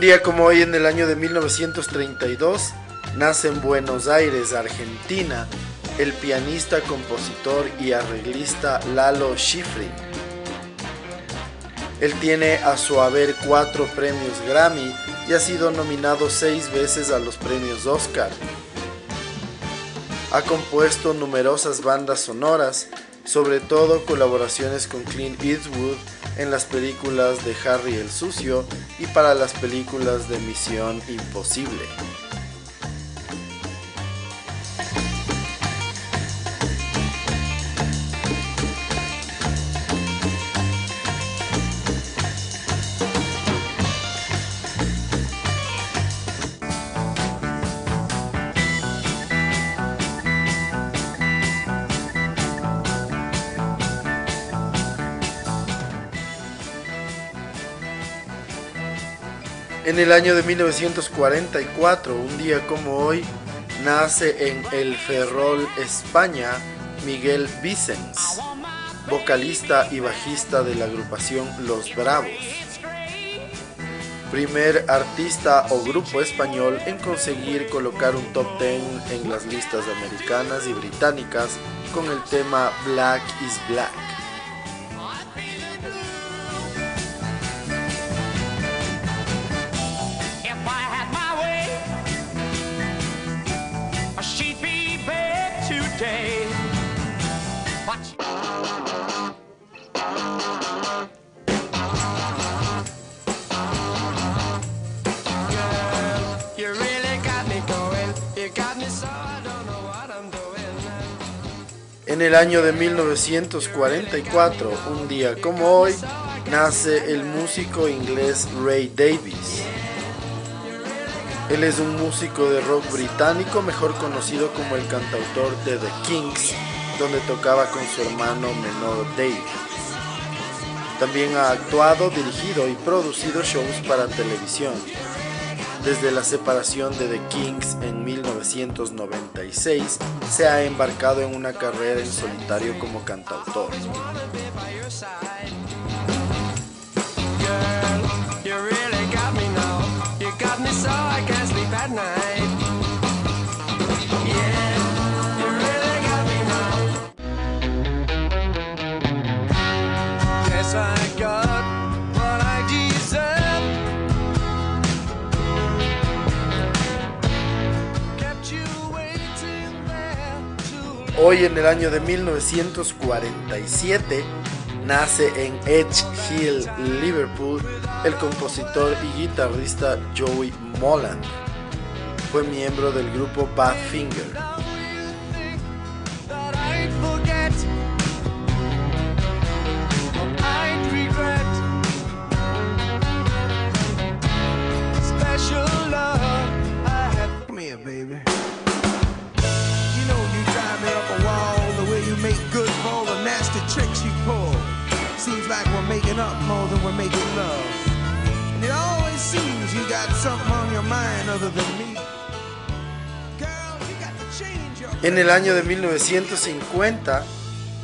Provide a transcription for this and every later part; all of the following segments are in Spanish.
Un día como hoy en el año de 1932 nace en Buenos Aires, Argentina, el pianista, compositor y arreglista Lalo Schifrin. Él tiene a su haber cuatro premios Grammy y ha sido nominado seis veces a los premios Oscar. Ha compuesto numerosas bandas sonoras, sobre todo colaboraciones con Clint Eastwood, en las películas de Harry el Sucio y para las películas de Misión Imposible. En el año de 1944, un día como hoy, nace en El Ferrol, España, Miguel Vicens, vocalista y bajista de la agrupación Los Bravos. Primer artista o grupo español en conseguir colocar un top 10 en las listas americanas y británicas con el tema Black is Black. En el año de 1944, un día como hoy, nace el músico inglés Ray Davis. Él es un músico de rock británico, mejor conocido como el cantautor de The Kings, donde tocaba con su hermano menor Dave. También ha actuado, dirigido y producido shows para televisión. Desde la separación de The Kings en 1996, se ha embarcado en una carrera en solitario como cantautor. Hoy en el año de 1947 nace en Edge Hill, Liverpool, el compositor y guitarrista Joey Molland. Fue miembro del grupo Badfinger. En el año de 1950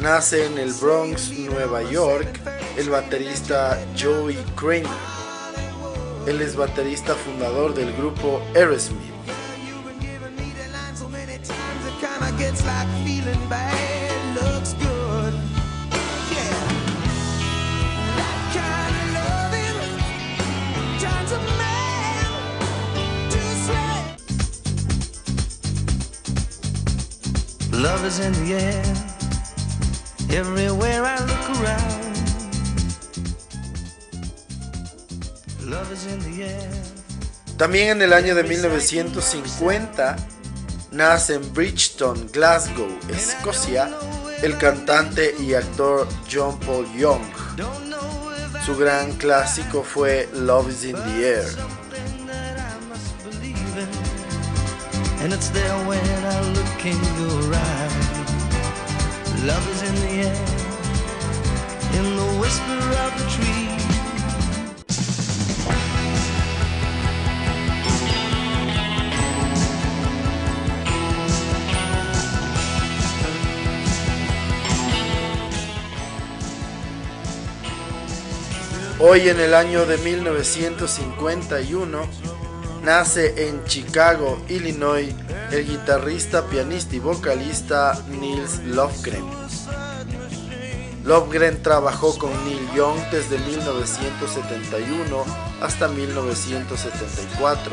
nace en el Bronx, Nueva York, el baterista Joey Kramer. Él es baterista fundador del grupo Aerosmith. También en el año de 1950 nace en Bridgeton, Glasgow, Escocia, el cantante y actor John Paul Young. Su gran clásico fue Love is in the Air. And it's there when I look in your eyes. Love is in the air, in the whisper of the tree. Hoy en el año de 1951 nace en Chicago, Illinois, el guitarrista, pianista y vocalista Nils Lofgren. Lofgren trabajó con Neil Young desde 1971 hasta 1974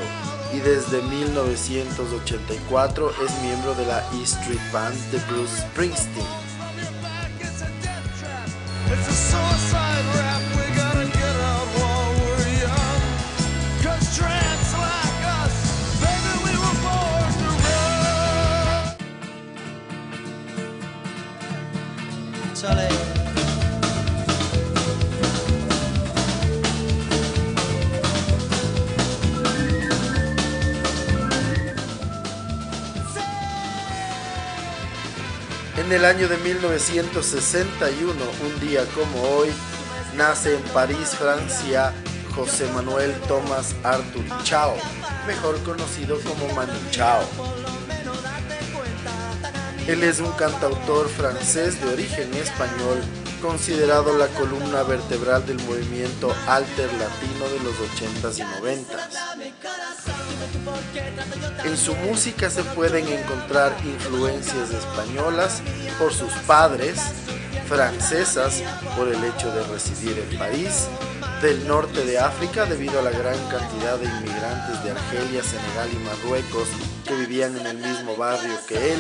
y desde 1984 es miembro de la E Street Band de Bruce Springsteen. En el año de 1961, un día como hoy, nace en París, Francia, José Manuel Tomás Arthur Chao, mejor conocido como Manu Chao. Él es un cantautor francés de origen español, considerado la columna vertebral del movimiento alter latino de los 80s y 90s. En su música se pueden encontrar influencias españolas por sus padres, francesas por el hecho de residir en París, del norte de África debido a la gran cantidad de inmigrantes de Argelia, Senegal y Marruecos que vivían en el mismo barrio que él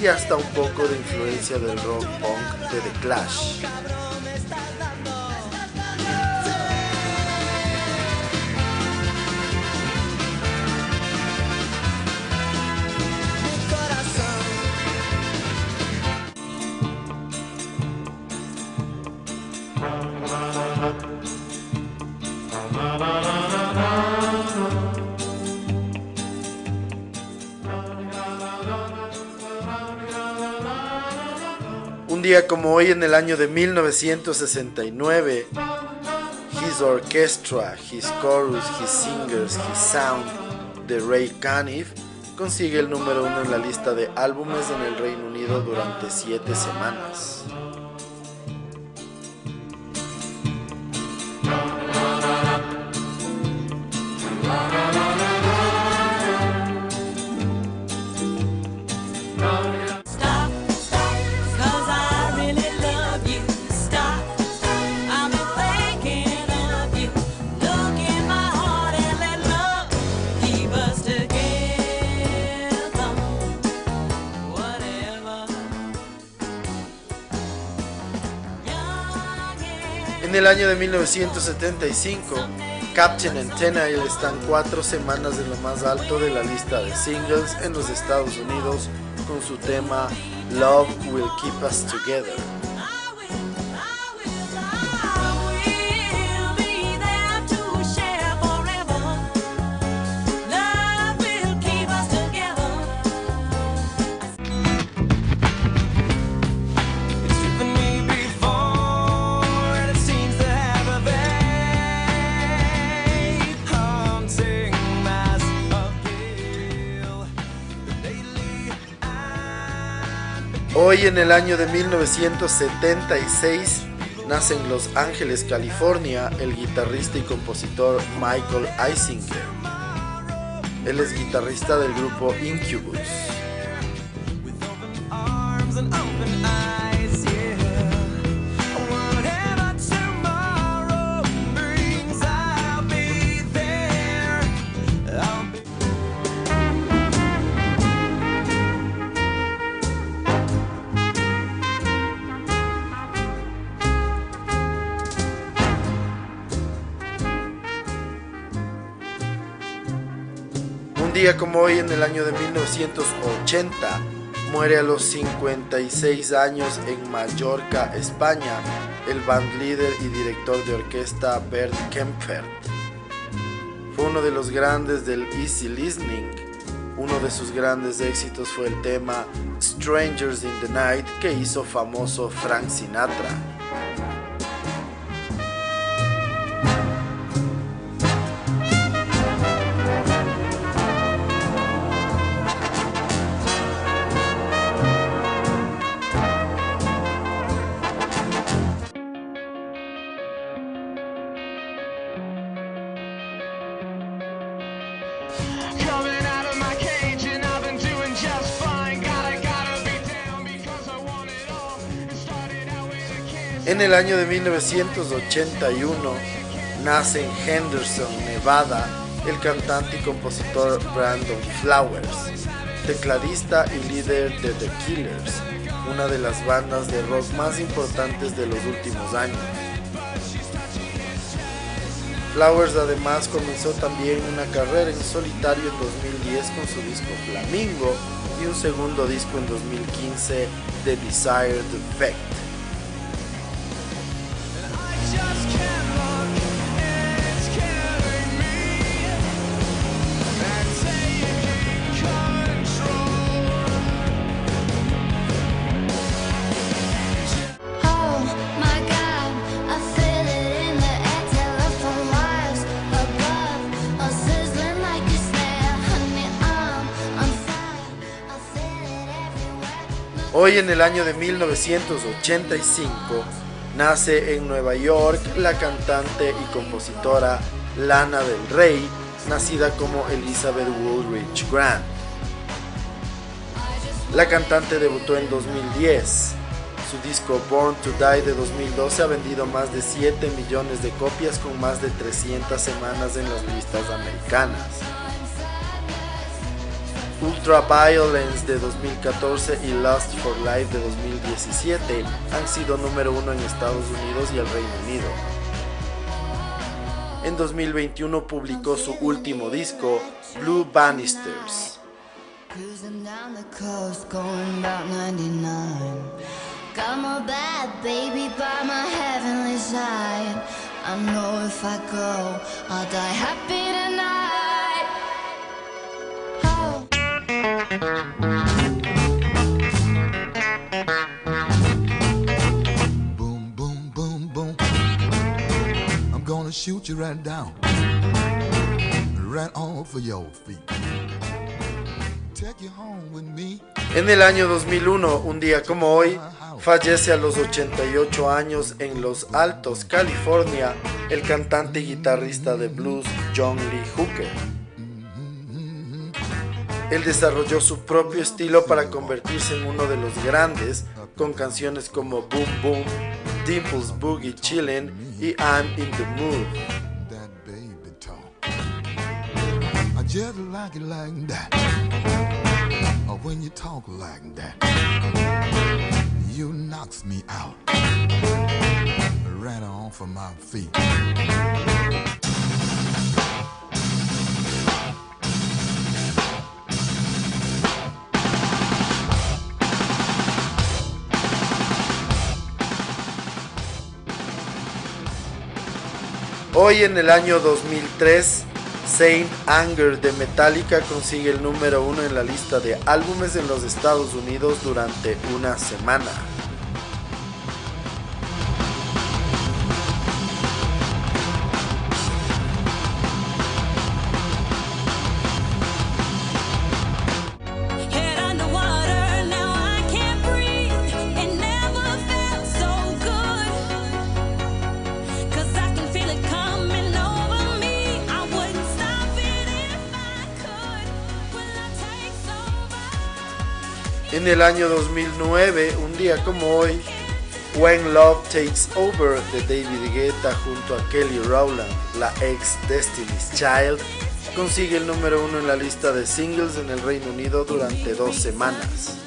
y hasta un poco de influencia del rock punk de The Clash. Como hoy en el año de 1969, His Orchestra, His Chorus, His Singers, His Sound de Ray Caniff consigue el número uno en la lista de álbumes en el Reino Unido durante siete semanas. Año de 1975, Captain and Tenail están cuatro semanas en lo más alto de la lista de singles en los Estados Unidos con su tema Love Will Keep Us Together. Hoy en el año de 1976 nace en Los Ángeles, California, el guitarrista y compositor Michael Eisinger. Él es guitarrista del grupo Incubus. Como hoy en el año de 1980 muere a los 56 años en Mallorca, España, el bandleader y director de orquesta Bert Kempfert. Fue uno de los grandes del easy listening, Uno de sus grandes éxitos fue el tema Strangers in the Night que hizo famoso Frank Sinatra. En el año de 1981 nace en Henderson, Nevada, el cantante y compositor Brandon Flowers, tecladista y líder de The Killers, una de las bandas de rock más importantes de los últimos años. Flowers además comenzó también una carrera en solitario en 2010 con su disco Flamingo y un segundo disco en 2015, The Desired Effect. Hoy en el año de 1985 nace en Nueva York la cantante y compositora Lana del Rey, nacida como Elizabeth Woolrich Grant. La cantante debutó en 2010. Su disco Born to Die de 2012 ha vendido más de 7 millones de copias con más de 300 semanas en las listas americanas. Ultra Violence de 2014 y Lust for Life de 2017 han sido número uno en Estados Unidos y el Reino Unido. En 2021 publicó su último disco, Blue Bannisters. En el año 2001, un día como hoy, fallece a los 88 años en Los Altos, California, el cantante y guitarrista de blues John Lee Hooker. Él desarrolló su propio estilo para convertirse en uno de los grandes, con canciones como Boom Boom, Dimples Boogie Chillin' y I'm in the Mood. Just like it like that. When you talk like that, you knocks me out. Off of my feet. Hoy en el año 2003, Saint Anger de Metallica consigue el número uno en la lista de álbumes en los Estados Unidos durante una semana. El año 2009, un día como hoy, When Love Takes Over de David Guetta junto a Kelly Rowland, la ex Destiny's Child, consigue el número uno en la lista de singles en el Reino Unido durante dos semanas.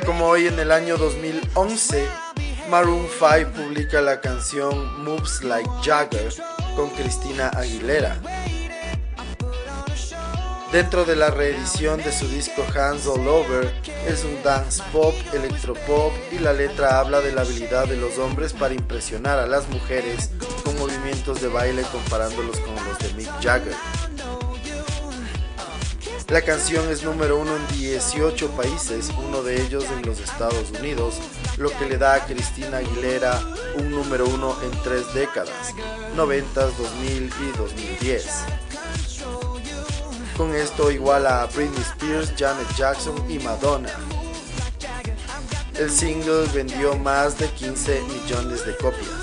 Como hoy en el año 2011, Maroon 5 publica la canción Moves Like Jagger con Cristina Aguilera. Dentro de la reedición de su disco Hands All Over, es un dance pop, electropop y la letra habla de la habilidad de los hombres para impresionar a las mujeres con movimientos de baile comparándolos con los de Mick Jagger. La canción es número uno en 18 países, uno de ellos en los Estados Unidos, lo que le da a Cristina Aguilera un número uno en tres décadas, 90, 2000 y 2010. Con esto iguala a Britney Spears, Janet Jackson y Madonna. El single vendió más de 15 millones de copias.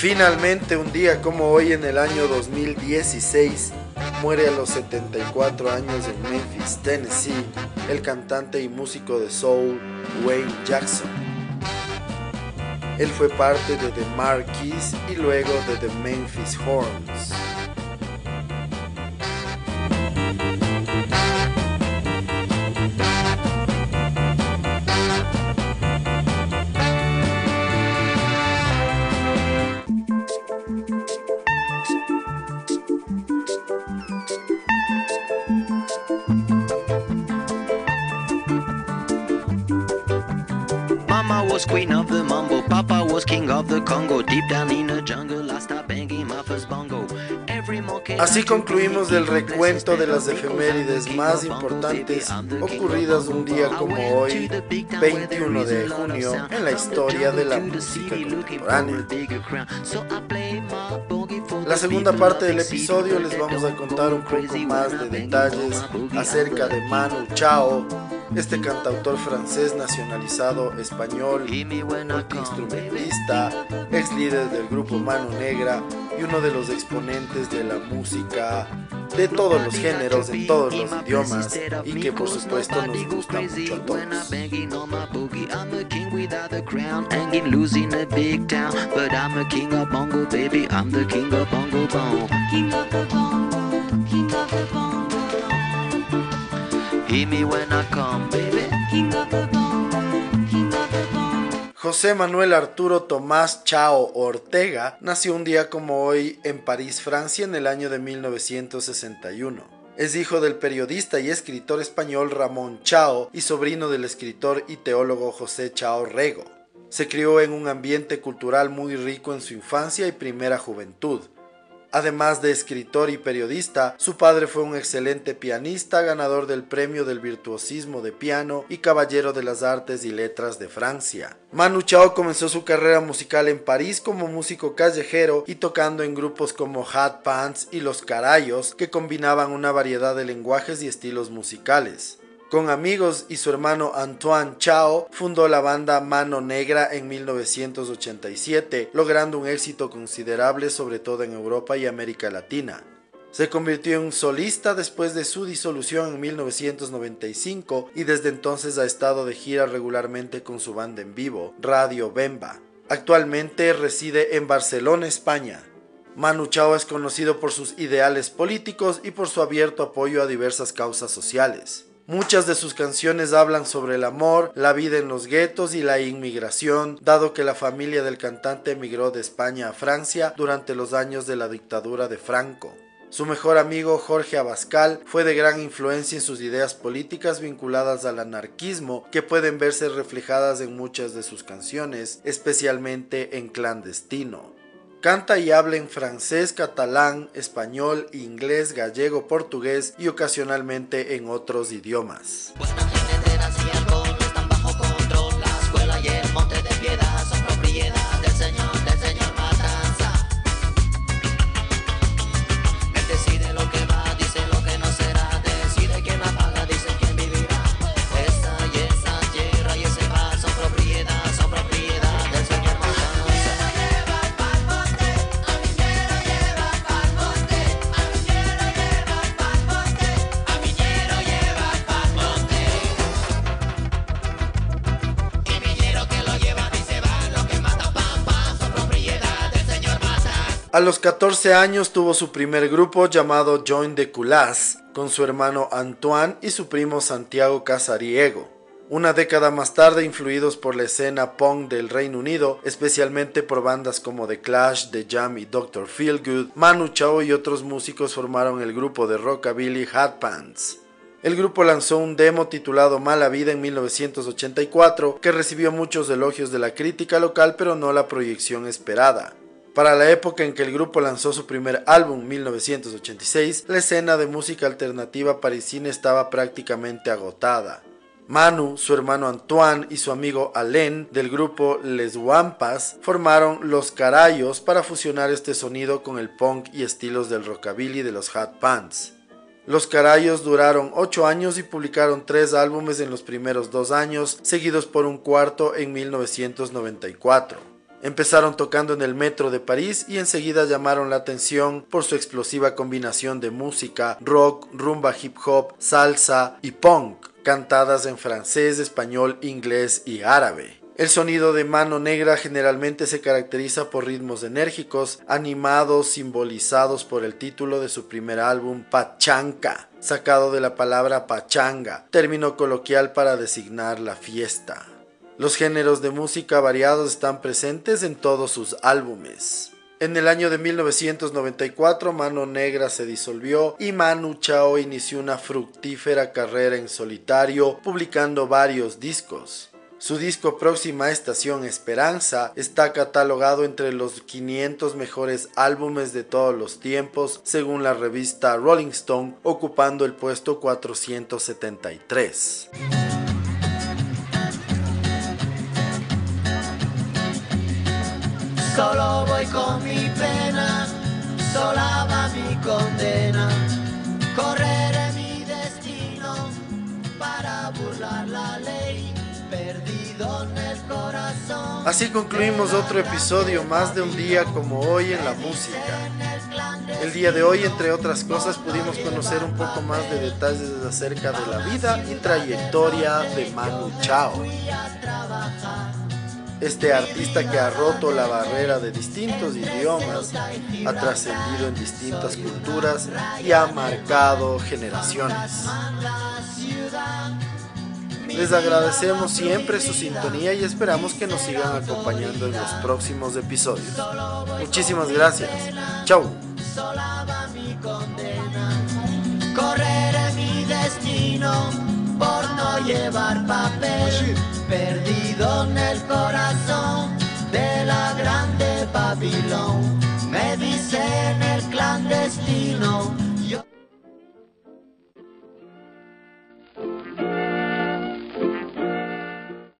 Finalmente, un día como hoy en el año 2016, muere a los 74 años en Memphis, Tennessee, el cantante y músico de soul Wayne Jackson. Él fue parte de The Marquis y luego de The Memphis Horns. Así concluimos el recuento de las efemérides más importantes ocurridas un día como hoy, 21 de junio, en la historia de la música contemporánea. La segunda parte del episodio les vamos a contar un poco más de detalles acerca de Manu. Chao, este cantautor francés nacionalizado español, multiinstrumentista, ex líder del grupo Mano Negra y uno de los exponentes de la música de todos los géneros, en todos los idiomas y que por supuesto nos gusta mucho a todos. José Manuel Arturo Tomás Chao Ortega nació un día como hoy en París, Francia, en el año de 1961. Es hijo del periodista y escritor español Ramón Chao y sobrino del escritor y teólogo José Chao Rego. Se crió en un ambiente cultural muy rico en su infancia y primera juventud. Además de escritor y periodista, su padre fue un excelente pianista, ganador del premio del virtuosismo de piano y caballero de las artes y letras de Francia. Manu Chao comenzó su carrera musical en París como músico callejero y tocando en grupos como Hat Pants y Los Carayos, que combinaban una variedad de lenguajes y estilos musicales. Con amigos y su hermano Antoine Chao fundó la banda Mano Negra en 1987, logrando un éxito considerable sobre todo en Europa y América Latina. Se convirtió en solista después de su disolución en 1995 y desde entonces ha estado de gira regularmente con su banda en vivo, Radio Bemba. Actualmente reside en Barcelona, España. Manu Chao es conocido por sus ideales políticos y por su abierto apoyo a diversas causas sociales. Muchas de sus canciones hablan sobre el amor, la vida en los guetos y la inmigración, dado que la familia del cantante emigró de España a Francia durante los años de la dictadura de Franco. Su mejor amigo Jorge Abascal fue de gran influencia en sus ideas políticas vinculadas al anarquismo que pueden verse reflejadas en muchas de sus canciones, especialmente en Clandestino. Canta y habla en francés, catalán, español, inglés, gallego, portugués y ocasionalmente en otros idiomas. A los 14 años tuvo su primer grupo llamado Join the Culas, con su hermano Antoine y su primo Santiago Casariego. Una década más tarde, influidos por la escena punk del Reino Unido, especialmente por bandas como The Clash, The Jam y Dr. Feelgood, Manu Chao y otros músicos formaron el grupo de rockabilly Hat Pants. El grupo lanzó un demo titulado Mala Vida en 1984 que recibió muchos elogios de la crítica local pero no la proyección esperada. Para la época en que el grupo lanzó su primer álbum, 1986, la escena de música alternativa parisina estaba prácticamente agotada. Manu, su hermano Antoine y su amigo Alain del grupo Les Wampas formaron Los Carayos para fusionar este sonido con el punk y estilos del rockabilly de los Hat Pants. Los Carayos duraron 8 años y publicaron 3 álbumes en los primeros 2 años, seguidos por un cuarto en 1994. Empezaron tocando en el metro de París y enseguida llamaron la atención por su explosiva combinación de música, rock, rumba hip hop, salsa y punk, cantadas en francés, español, inglés y árabe. El sonido de Mano Negra generalmente se caracteriza por ritmos enérgicos, animados, simbolizados por el título de su primer álbum Pachanca, sacado de la palabra pachanga, término coloquial para designar la fiesta. Los géneros de música variados están presentes en todos sus álbumes. En el año de 1994 Mano Negra se disolvió y Manu Chao inició una fructífera carrera en solitario publicando varios discos. Su disco Próxima Estación Esperanza está catalogado entre los 500 mejores álbumes de todos los tiempos según la revista Rolling Stone, ocupando el puesto 473. Solo voy con mi pena, sola va mi condena. Correré mi destino para burlar la ley. Así concluimos otro episodio más de un día como hoy en la música. El día de hoy, entre otras cosas, pudimos conocer un poco más de detalles acerca de la vida y trayectoria de Manu Chao. Este artista que ha roto la barrera de distintos idiomas, ha trascendido en distintas culturas y ha marcado generaciones. Les agradecemos siempre su sintonía y esperamos que nos sigan acompañando en los próximos episodios. Muchísimas gracias. Chau. Por no llevar papel, perdido en el corazón de la grande Babilón. Me dicen el clandestino